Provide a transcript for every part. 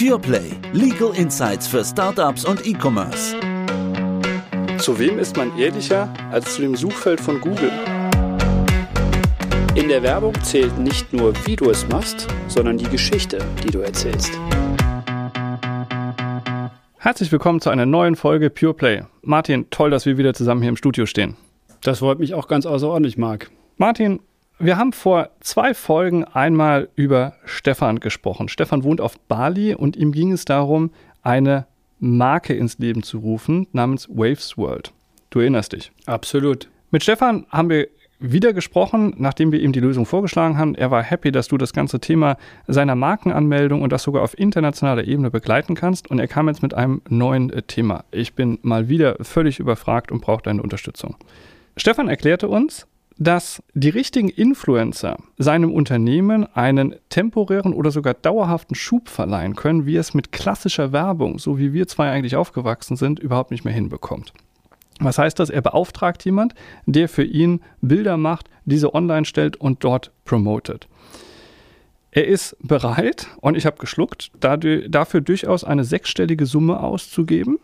PurePlay. Legal Insights für Startups und E-Commerce. Zu wem ist man ehrlicher als zu dem Suchfeld von Google? In der Werbung zählt nicht nur, wie du es machst, sondern die Geschichte, die du erzählst. Herzlich willkommen zu einer neuen Folge PurePlay. Martin, toll, dass wir wieder zusammen hier im Studio stehen. Das freut mich auch ganz außerordentlich, Marc. Martin, wir haben vor zwei Folgen einmal über Stefan gesprochen. Stefan wohnt auf Bali und ihm ging es darum, eine Marke ins Leben zu rufen namens Waves World. Du erinnerst dich. Absolut. Mit Stefan haben wir wieder gesprochen, nachdem wir ihm die Lösung vorgeschlagen haben. Er war happy, dass du das ganze Thema seiner Markenanmeldung und das sogar auf internationaler Ebene begleiten kannst. Und er kam jetzt mit einem neuen äh, Thema. Ich bin mal wieder völlig überfragt und brauche deine Unterstützung. Stefan erklärte uns, dass die richtigen Influencer seinem Unternehmen einen temporären oder sogar dauerhaften Schub verleihen können, wie es mit klassischer Werbung, so wie wir zwei eigentlich aufgewachsen sind, überhaupt nicht mehr hinbekommt. Was heißt das? Er beauftragt jemand, der für ihn Bilder macht, diese online stellt und dort promotet. Er ist bereit, und ich habe geschluckt, dafür durchaus eine sechsstellige Summe auszugeben.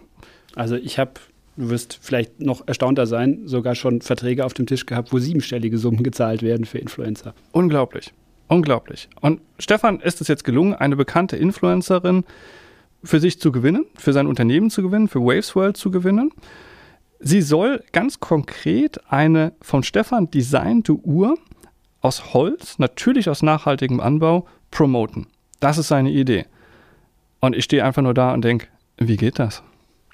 Also ich habe du wirst vielleicht noch erstaunter sein, sogar schon Verträge auf dem Tisch gehabt, wo siebenstellige Summen gezahlt werden für Influencer. Unglaublich. Unglaublich. Und Stefan ist es jetzt gelungen, eine bekannte Influencerin für sich zu gewinnen, für sein Unternehmen zu gewinnen, für Waves World zu gewinnen. Sie soll ganz konkret eine von Stefan designte Uhr aus Holz, natürlich aus nachhaltigem Anbau, promoten. Das ist seine Idee. Und ich stehe einfach nur da und denke, wie geht das?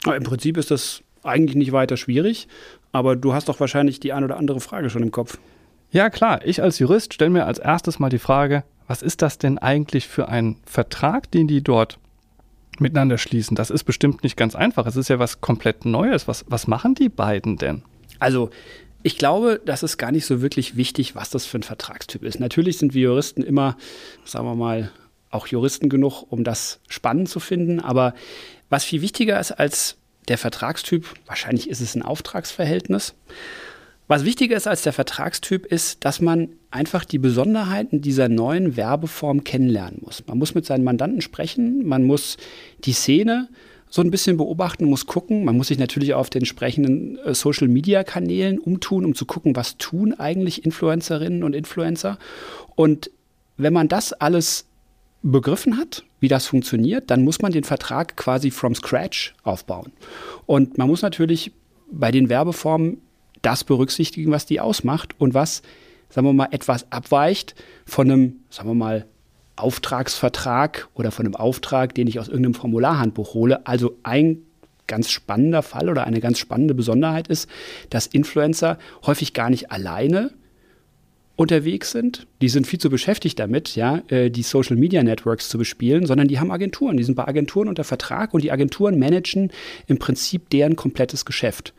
Im Prinzip ist das eigentlich nicht weiter schwierig, aber du hast doch wahrscheinlich die ein oder andere Frage schon im Kopf. Ja, klar. Ich als Jurist stelle mir als erstes mal die Frage, was ist das denn eigentlich für ein Vertrag, den die dort miteinander schließen? Das ist bestimmt nicht ganz einfach. Es ist ja was komplett Neues. Was, was machen die beiden denn? Also, ich glaube, das ist gar nicht so wirklich wichtig, was das für ein Vertragstyp ist. Natürlich sind wir Juristen immer, sagen wir mal, auch Juristen genug, um das spannend zu finden. Aber was viel wichtiger ist als der Vertragstyp, wahrscheinlich ist es ein Auftragsverhältnis. Was wichtiger ist als der Vertragstyp ist, dass man einfach die Besonderheiten dieser neuen Werbeform kennenlernen muss. Man muss mit seinen Mandanten sprechen, man muss die Szene so ein bisschen beobachten, muss gucken. Man muss sich natürlich auf den entsprechenden äh, Social-Media-Kanälen umtun, um zu gucken, was tun eigentlich Influencerinnen und Influencer. Und wenn man das alles begriffen hat, wie das funktioniert, dann muss man den Vertrag quasi from scratch aufbauen. Und man muss natürlich bei den Werbeformen das berücksichtigen, was die ausmacht und was, sagen wir mal, etwas abweicht von einem, sagen wir mal, Auftragsvertrag oder von einem Auftrag, den ich aus irgendeinem Formularhandbuch hole. Also ein ganz spannender Fall oder eine ganz spannende Besonderheit ist, dass Influencer häufig gar nicht alleine unterwegs sind. Die sind viel zu beschäftigt damit, ja, äh, die Social Media Networks zu bespielen, sondern die haben Agenturen. Die sind bei Agenturen unter Vertrag und die Agenturen managen im Prinzip deren komplettes Geschäft.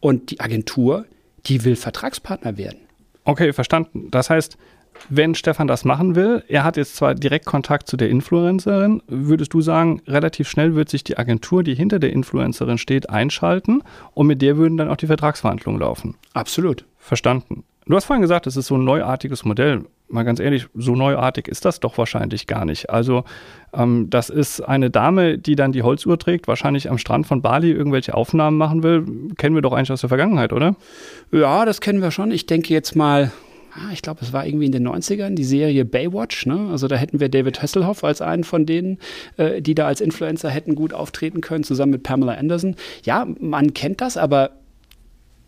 Und die Agentur, die will Vertragspartner werden. Okay, verstanden. Das heißt, wenn Stefan das machen will, er hat jetzt zwar direkt Kontakt zu der Influencerin, würdest du sagen, relativ schnell wird sich die Agentur, die hinter der Influencerin steht, einschalten und mit der würden dann auch die Vertragsverhandlungen laufen? Absolut. Verstanden. Du hast vorhin gesagt, es ist so ein neuartiges Modell. Mal ganz ehrlich, so neuartig ist das doch wahrscheinlich gar nicht. Also ähm, das ist eine Dame, die dann die Holzuhr trägt, wahrscheinlich am Strand von Bali irgendwelche Aufnahmen machen will. Kennen wir doch eigentlich aus der Vergangenheit, oder? Ja, das kennen wir schon. Ich denke jetzt mal, ah, ich glaube, es war irgendwie in den 90ern, die Serie Baywatch. Ne? Also da hätten wir David Hasselhoff als einen von denen, äh, die da als Influencer hätten gut auftreten können, zusammen mit Pamela Anderson. Ja, man kennt das, aber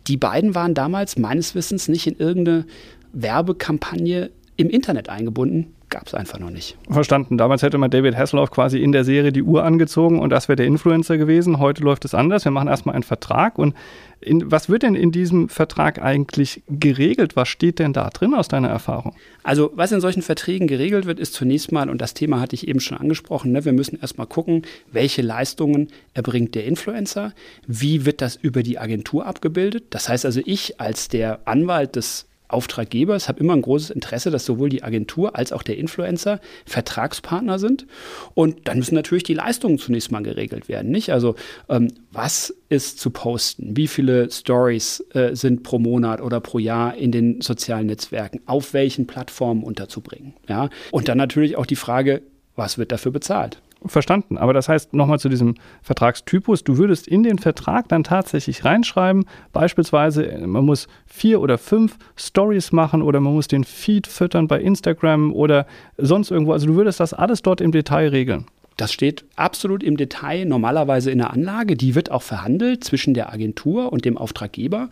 die beiden waren damals meines Wissens nicht in irgendeine Werbekampagne im Internet eingebunden. Gab es einfach noch nicht. Verstanden. Damals hätte man David Hasselhoff quasi in der Serie die Uhr angezogen und das wäre der Influencer gewesen. Heute läuft es anders. Wir machen erstmal einen Vertrag und in, was wird denn in diesem Vertrag eigentlich geregelt? Was steht denn da drin aus deiner Erfahrung? Also, was in solchen Verträgen geregelt wird, ist zunächst mal, und das Thema hatte ich eben schon angesprochen, ne, wir müssen erstmal gucken, welche Leistungen erbringt der Influencer, wie wird das über die Agentur abgebildet. Das heißt also, ich als der Anwalt des Auftraggebers habe immer ein großes Interesse, dass sowohl die Agentur als auch der Influencer Vertragspartner sind. Und dann müssen natürlich die Leistungen zunächst mal geregelt werden. Nicht? Also ähm, was ist zu posten? Wie viele Stories äh, sind pro Monat oder pro Jahr in den sozialen Netzwerken? Auf welchen Plattformen unterzubringen? Ja? Und dann natürlich auch die Frage, was wird dafür bezahlt? Verstanden. Aber das heißt, nochmal zu diesem Vertragstypus, du würdest in den Vertrag dann tatsächlich reinschreiben, beispielsweise, man muss vier oder fünf Stories machen oder man muss den Feed füttern bei Instagram oder sonst irgendwo. Also du würdest das alles dort im Detail regeln. Das steht absolut im Detail normalerweise in der Anlage. Die wird auch verhandelt zwischen der Agentur und dem Auftraggeber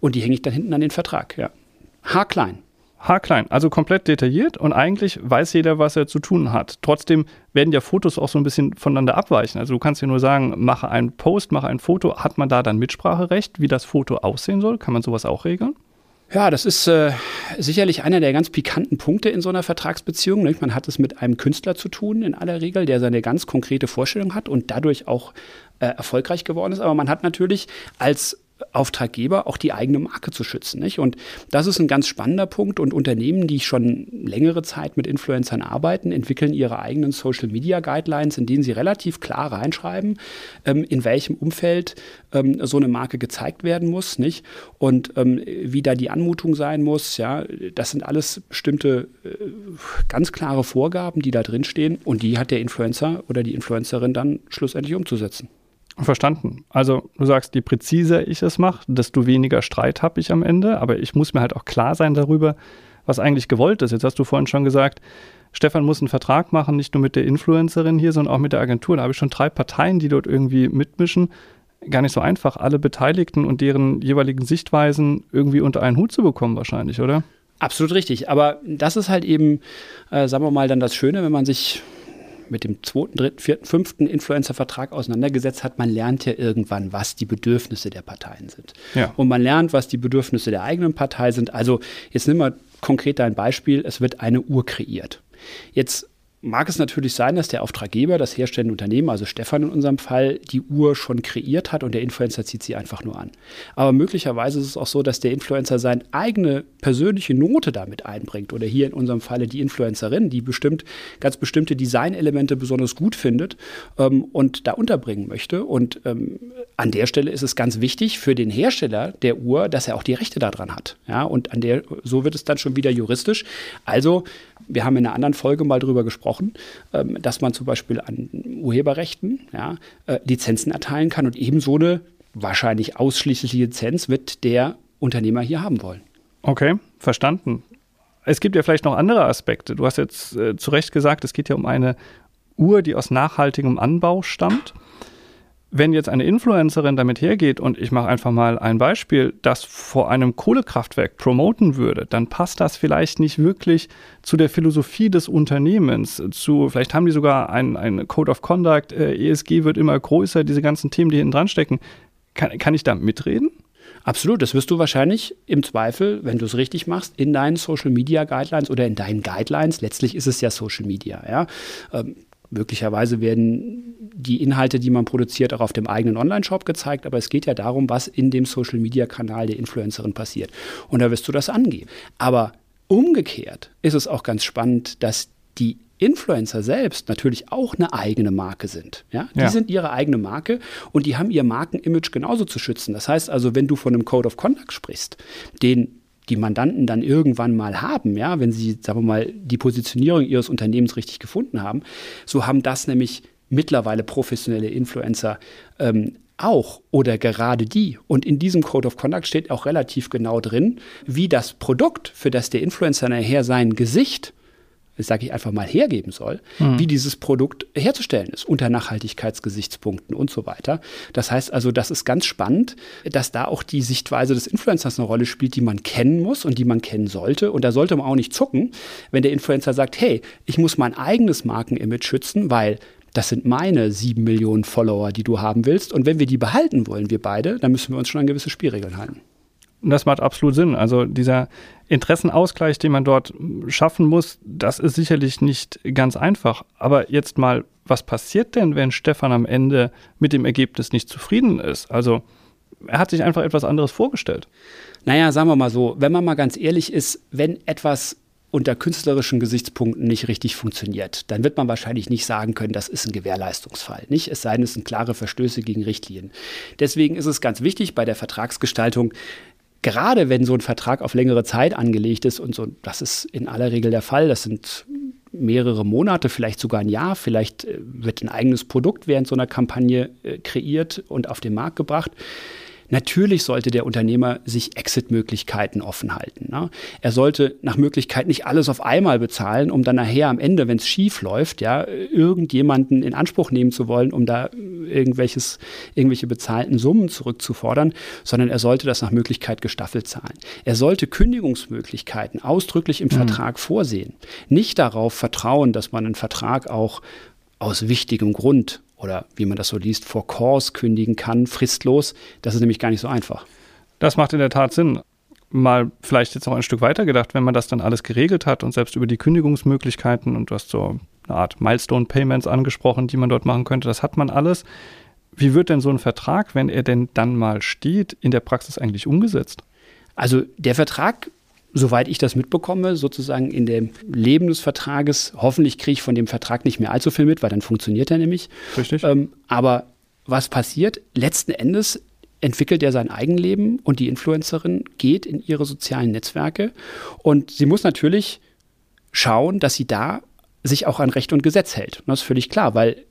und die hänge ich dann hinten an den Vertrag. Ja. Haarklein haarklein, also komplett detailliert und eigentlich weiß jeder, was er zu tun hat. Trotzdem werden ja Fotos auch so ein bisschen voneinander abweichen. Also du kannst ja nur sagen, mache einen Post, mache ein Foto. Hat man da dann Mitspracherecht, wie das Foto aussehen soll? Kann man sowas auch regeln? Ja, das ist äh, sicherlich einer der ganz pikanten Punkte in so einer Vertragsbeziehung. Nicht? Man hat es mit einem Künstler zu tun in aller Regel, der seine ganz konkrete Vorstellung hat und dadurch auch äh, erfolgreich geworden ist. Aber man hat natürlich als Auftraggeber auch die eigene Marke zu schützen. Nicht? Und das ist ein ganz spannender Punkt. Und Unternehmen, die schon längere Zeit mit Influencern arbeiten, entwickeln ihre eigenen Social Media Guidelines, in denen sie relativ klar reinschreiben, ähm, in welchem Umfeld ähm, so eine Marke gezeigt werden muss, nicht? Und ähm, wie da die Anmutung sein muss. Ja, das sind alles bestimmte äh, ganz klare Vorgaben, die da drin stehen. Und die hat der Influencer oder die Influencerin dann schlussendlich umzusetzen. Verstanden. Also du sagst, je präziser ich es mache, desto weniger Streit habe ich am Ende. Aber ich muss mir halt auch klar sein darüber, was eigentlich gewollt ist. Jetzt hast du vorhin schon gesagt, Stefan muss einen Vertrag machen, nicht nur mit der Influencerin hier, sondern auch mit der Agentur. Da habe ich schon drei Parteien, die dort irgendwie mitmischen. Gar nicht so einfach, alle Beteiligten und deren jeweiligen Sichtweisen irgendwie unter einen Hut zu bekommen, wahrscheinlich, oder? Absolut richtig. Aber das ist halt eben, äh, sagen wir mal, dann das Schöne, wenn man sich mit dem zweiten, dritten, vierten, fünften Influencer-Vertrag auseinandergesetzt hat, man lernt ja irgendwann, was die Bedürfnisse der Parteien sind. Ja. Und man lernt, was die Bedürfnisse der eigenen Partei sind. Also jetzt nimm mal konkret ein Beispiel, es wird eine Uhr kreiert. Jetzt mag es natürlich sein, dass der Auftraggeber, das herstellende Unternehmen, also Stefan in unserem Fall, die Uhr schon kreiert hat und der Influencer zieht sie einfach nur an. Aber möglicherweise ist es auch so, dass der Influencer seine eigene persönliche Note damit einbringt oder hier in unserem Falle die Influencerin, die bestimmt ganz bestimmte Designelemente besonders gut findet ähm, und da unterbringen möchte. Und ähm, an der Stelle ist es ganz wichtig für den Hersteller der Uhr, dass er auch die Rechte daran hat. Ja, und an der, so wird es dann schon wieder juristisch. Also wir haben in einer anderen Folge mal darüber gesprochen, ähm, dass man zum Beispiel an Urheberrechten ja, äh, Lizenzen erteilen kann und eben so eine wahrscheinlich ausschließliche Lizenz wird der Unternehmer hier haben wollen. Okay, verstanden. Es gibt ja vielleicht noch andere Aspekte. Du hast jetzt äh, zu Recht gesagt, es geht ja um eine Uhr, die aus nachhaltigem Anbau stammt wenn jetzt eine Influencerin damit hergeht und ich mache einfach mal ein Beispiel, das vor einem Kohlekraftwerk promoten würde, dann passt das vielleicht nicht wirklich zu der Philosophie des Unternehmens. Zu, vielleicht haben die sogar einen Code of Conduct, äh, ESG wird immer größer, diese ganzen Themen, die hinten dran stecken. Kann, kann ich da mitreden? Absolut, das wirst du wahrscheinlich im Zweifel, wenn du es richtig machst, in deinen Social Media Guidelines oder in deinen Guidelines, letztlich ist es ja Social Media, ja, ähm, Möglicherweise werden die Inhalte, die man produziert, auch auf dem eigenen Online-Shop gezeigt, aber es geht ja darum, was in dem Social-Media-Kanal der Influencerin passiert. Und da wirst du das angeben. Aber umgekehrt ist es auch ganz spannend, dass die Influencer selbst natürlich auch eine eigene Marke sind. Ja? Die ja. sind ihre eigene Marke und die haben ihr Markenimage genauso zu schützen. Das heißt also, wenn du von einem Code of Conduct sprichst, den die Mandanten dann irgendwann mal haben, ja, wenn sie, sagen wir mal, die Positionierung ihres Unternehmens richtig gefunden haben, so haben das nämlich mittlerweile professionelle Influencer ähm, auch oder gerade die. Und in diesem Code of Conduct steht auch relativ genau drin, wie das Produkt, für das der Influencer nachher sein Gesicht sage ich einfach mal, hergeben soll, mhm. wie dieses Produkt herzustellen ist, unter Nachhaltigkeitsgesichtspunkten und so weiter. Das heißt also, das ist ganz spannend, dass da auch die Sichtweise des Influencers eine Rolle spielt, die man kennen muss und die man kennen sollte. Und da sollte man auch nicht zucken, wenn der Influencer sagt, hey, ich muss mein eigenes Markenimage schützen, weil das sind meine sieben Millionen Follower, die du haben willst. Und wenn wir die behalten wollen, wir beide, dann müssen wir uns schon an gewisse Spielregeln halten. Das macht absolut Sinn. Also dieser Interessenausgleich, den man dort schaffen muss, das ist sicherlich nicht ganz einfach. Aber jetzt mal, was passiert denn, wenn Stefan am Ende mit dem Ergebnis nicht zufrieden ist? Also er hat sich einfach etwas anderes vorgestellt. Naja, sagen wir mal so, wenn man mal ganz ehrlich ist, wenn etwas unter künstlerischen Gesichtspunkten nicht richtig funktioniert, dann wird man wahrscheinlich nicht sagen können, das ist ein Gewährleistungsfall. Nicht? Es sei denn, es sind klare Verstöße gegen Richtlinien. Deswegen ist es ganz wichtig bei der Vertragsgestaltung, gerade wenn so ein Vertrag auf längere Zeit angelegt ist und so, das ist in aller Regel der Fall, das sind mehrere Monate, vielleicht sogar ein Jahr. Vielleicht äh, wird ein eigenes Produkt während so einer Kampagne äh, kreiert und auf den Markt gebracht. Natürlich sollte der Unternehmer sich Exit-Möglichkeiten offen halten. Ne? Er sollte nach Möglichkeit nicht alles auf einmal bezahlen, um dann nachher am Ende, wenn es schief läuft, ja, irgendjemanden in Anspruch nehmen zu wollen, um da irgendwelches, irgendwelche bezahlten Summen zurückzufordern, sondern er sollte das nach Möglichkeit gestaffelt zahlen. Er sollte Kündigungsmöglichkeiten ausdrücklich im mhm. Vertrag vorsehen. Nicht darauf vertrauen, dass man einen Vertrag auch aus wichtigem Grund oder wie man das so liest, for cause kündigen kann, fristlos. Das ist nämlich gar nicht so einfach. Das macht in der Tat Sinn. Mal vielleicht jetzt noch ein Stück weiter gedacht, wenn man das dann alles geregelt hat und selbst über die Kündigungsmöglichkeiten und du hast so eine Art Milestone Payments angesprochen, die man dort machen könnte, das hat man alles. Wie wird denn so ein Vertrag, wenn er denn dann mal steht, in der Praxis eigentlich umgesetzt? Also der Vertrag soweit ich das mitbekomme, sozusagen in dem Leben des Vertrages. Hoffentlich kriege ich von dem Vertrag nicht mehr allzu viel mit, weil dann funktioniert er nämlich. Richtig. Ähm, aber was passiert? Letzten Endes entwickelt er sein Eigenleben und die Influencerin geht in ihre sozialen Netzwerke und sie muss natürlich schauen, dass sie da sich auch an Recht und Gesetz hält. das ist völlig klar, weil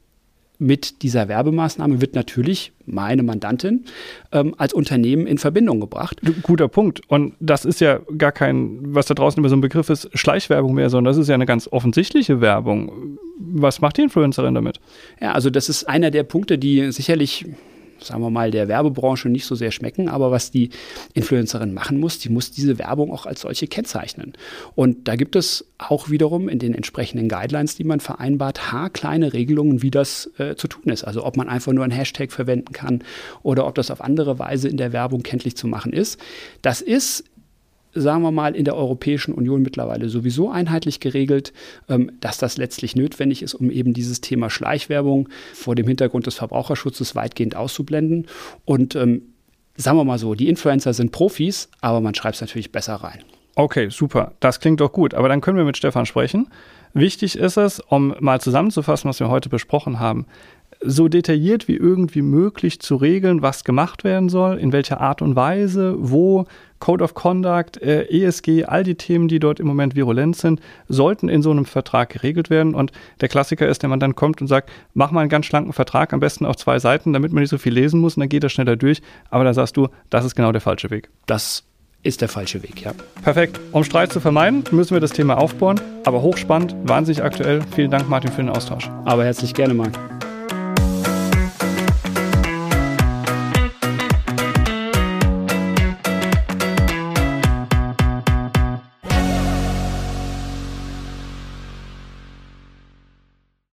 mit dieser Werbemaßnahme wird natürlich meine Mandantin ähm, als Unternehmen in Verbindung gebracht. Guter Punkt. Und das ist ja gar kein, was da draußen immer so ein Begriff ist, Schleichwerbung mehr, sondern das ist ja eine ganz offensichtliche Werbung. Was macht die Influencerin damit? Ja, also das ist einer der Punkte, die sicherlich sagen wir mal, der Werbebranche nicht so sehr schmecken. Aber was die Influencerin machen muss, die muss diese Werbung auch als solche kennzeichnen. Und da gibt es auch wiederum in den entsprechenden Guidelines, die man vereinbart, haarkleine Regelungen, wie das äh, zu tun ist. Also ob man einfach nur ein Hashtag verwenden kann oder ob das auf andere Weise in der Werbung kenntlich zu machen ist. Das ist sagen wir mal, in der Europäischen Union mittlerweile sowieso einheitlich geregelt, ähm, dass das letztlich notwendig ist, um eben dieses Thema Schleichwerbung vor dem Hintergrund des Verbraucherschutzes weitgehend auszublenden. Und ähm, sagen wir mal so, die Influencer sind Profis, aber man schreibt es natürlich besser rein. Okay, super. Das klingt doch gut. Aber dann können wir mit Stefan sprechen. Wichtig ist es, um mal zusammenzufassen, was wir heute besprochen haben, so detailliert wie irgendwie möglich zu regeln, was gemacht werden soll, in welcher Art und Weise, wo, Code of Conduct, äh, ESG, all die Themen, die dort im Moment virulent sind, sollten in so einem Vertrag geregelt werden. Und der Klassiker ist, wenn man dann kommt und sagt, mach mal einen ganz schlanken Vertrag, am besten auf zwei Seiten, damit man nicht so viel lesen muss und dann geht er schneller durch. Aber da sagst du, das ist genau der falsche Weg. Das ist der falsche Weg, ja. Perfekt. Um Streit zu vermeiden, müssen wir das Thema aufbauen. Aber hochspannend, wahnsinnig aktuell. Vielen Dank, Martin, für den Austausch. Aber herzlich gerne, Marc.